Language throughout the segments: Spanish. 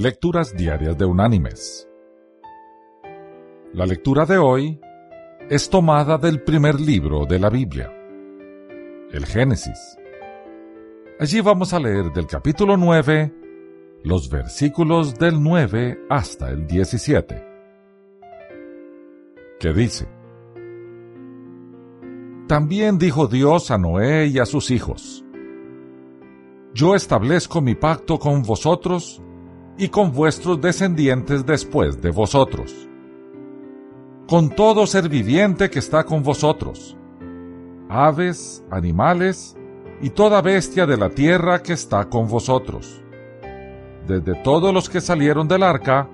Lecturas Diarias de Unánimes. La lectura de hoy es tomada del primer libro de la Biblia, el Génesis. Allí vamos a leer del capítulo 9 los versículos del 9 hasta el 17, que dice, También dijo Dios a Noé y a sus hijos, Yo establezco mi pacto con vosotros y con vuestros descendientes después de vosotros, con todo ser viviente que está con vosotros, aves, animales y toda bestia de la tierra que está con vosotros, desde todos los que salieron del arca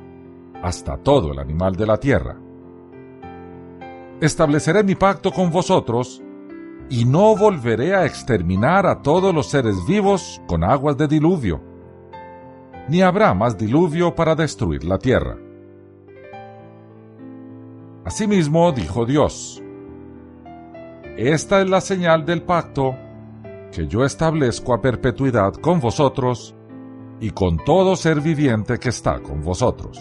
hasta todo el animal de la tierra. Estableceré mi pacto con vosotros, y no volveré a exterminar a todos los seres vivos con aguas de diluvio ni habrá más diluvio para destruir la tierra. Asimismo dijo Dios, Esta es la señal del pacto que yo establezco a perpetuidad con vosotros y con todo ser viviente que está con vosotros.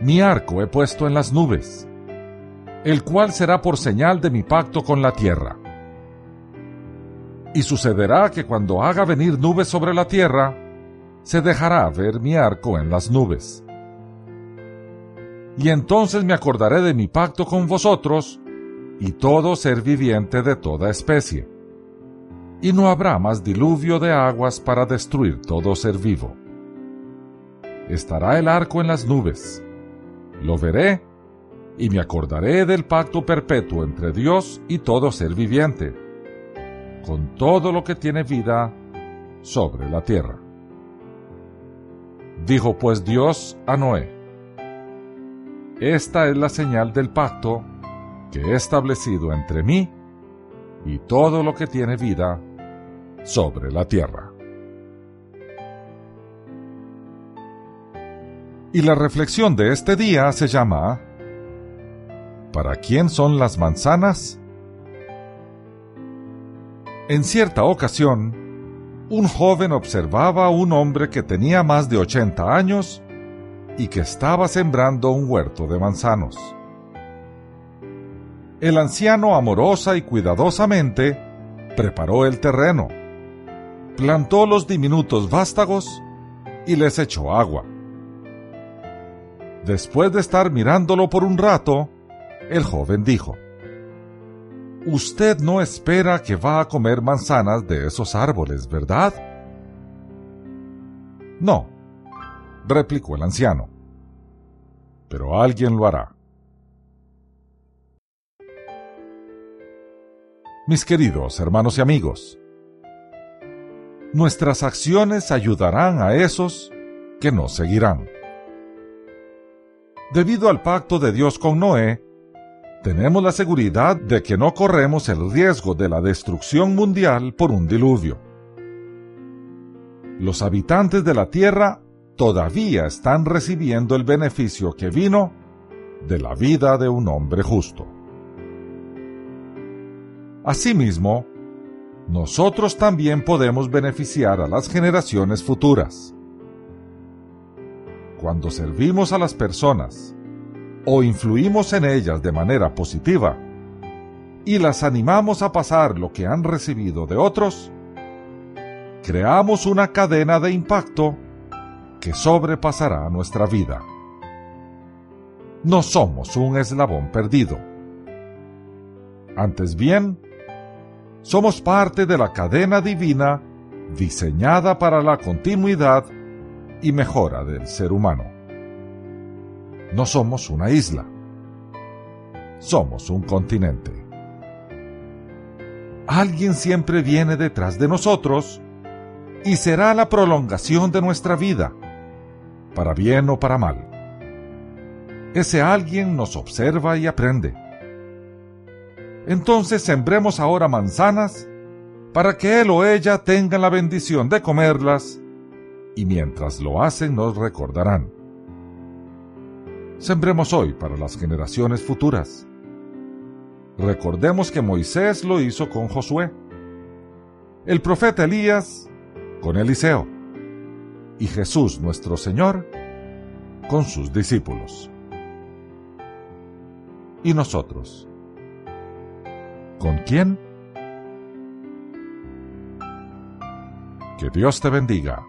Mi arco he puesto en las nubes, el cual será por señal de mi pacto con la tierra. Y sucederá que cuando haga venir nubes sobre la tierra, se dejará ver mi arco en las nubes. Y entonces me acordaré de mi pacto con vosotros y todo ser viviente de toda especie. Y no habrá más diluvio de aguas para destruir todo ser vivo. Estará el arco en las nubes. Lo veré y me acordaré del pacto perpetuo entre Dios y todo ser viviente, con todo lo que tiene vida sobre la tierra. Dijo pues Dios a Noé, Esta es la señal del pacto que he establecido entre mí y todo lo que tiene vida sobre la tierra. Y la reflexión de este día se llama ¿Para quién son las manzanas? En cierta ocasión, un joven observaba a un hombre que tenía más de 80 años y que estaba sembrando un huerto de manzanos. El anciano amorosa y cuidadosamente preparó el terreno, plantó los diminutos vástagos y les echó agua. Después de estar mirándolo por un rato, el joven dijo, Usted no espera que va a comer manzanas de esos árboles, ¿verdad? No, replicó el anciano. Pero alguien lo hará. Mis queridos hermanos y amigos, nuestras acciones ayudarán a esos que nos seguirán. Debido al pacto de Dios con Noé, tenemos la seguridad de que no corremos el riesgo de la destrucción mundial por un diluvio. Los habitantes de la Tierra todavía están recibiendo el beneficio que vino de la vida de un hombre justo. Asimismo, nosotros también podemos beneficiar a las generaciones futuras. Cuando servimos a las personas o influimos en ellas de manera positiva y las animamos a pasar lo que han recibido de otros, creamos una cadena de impacto que sobrepasará nuestra vida. No somos un eslabón perdido. Antes bien, somos parte de la cadena divina diseñada para la continuidad y mejora del ser humano. No somos una isla. Somos un continente. Alguien siempre viene detrás de nosotros y será la prolongación de nuestra vida, para bien o para mal. Ese alguien nos observa y aprende. Entonces sembremos ahora manzanas para que él o ella tengan la bendición de comerlas y mientras lo hacen nos recordarán. Sembremos hoy para las generaciones futuras. Recordemos que Moisés lo hizo con Josué, el profeta Elías con Eliseo y Jesús nuestro Señor con sus discípulos. ¿Y nosotros? ¿Con quién? Que Dios te bendiga.